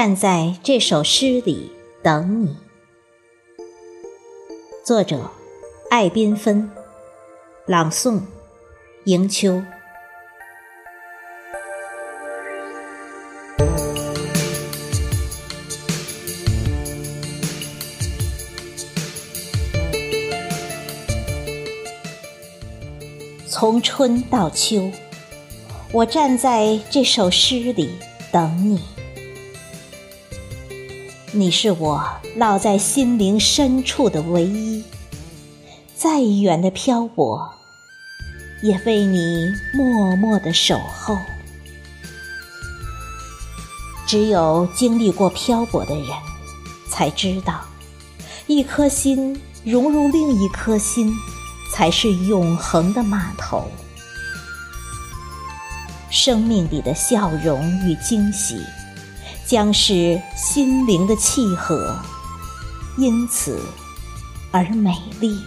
站在这首诗里等你。作者：艾缤纷，朗诵：迎秋。从春到秋，我站在这首诗里等你。你是我烙在心灵深处的唯一，再远的漂泊，也为你默默的守候。只有经历过漂泊的人，才知道，一颗心融入另一颗心，才是永恒的码头。生命里的笑容与惊喜。将是心灵的契合，因此而美丽。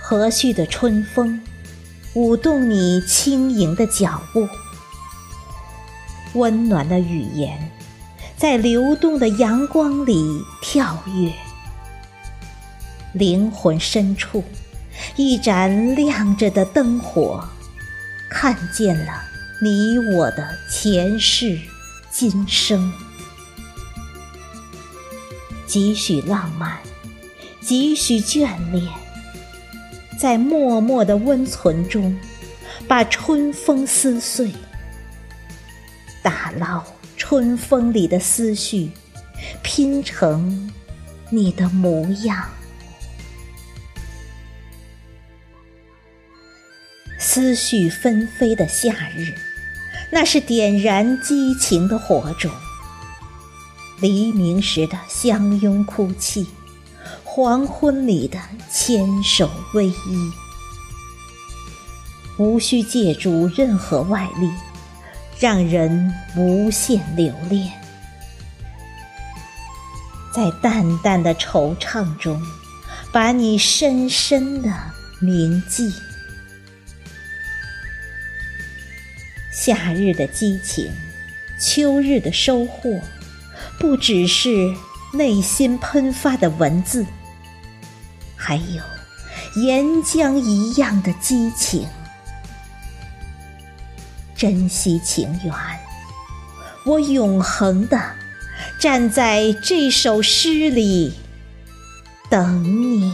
和煦的春风，舞动你轻盈的脚步；温暖的语言，在流动的阳光里跳跃。灵魂深处，一盏亮着的灯火。看见了你我的前世今生，几许浪漫，几许眷恋，在默默的温存中，把春风撕碎，打捞春风里的思绪，拼成你的模样。思绪纷飞的夏日，那是点燃激情的火种。黎明时的相拥哭泣，黄昏里的牵手偎依，无需借助任何外力，让人无限留恋。在淡淡的惆怅中，把你深深的铭记。夏日的激情，秋日的收获，不只是内心喷发的文字，还有岩浆一样的激情。珍惜情缘，我永恒的站在这首诗里，等你。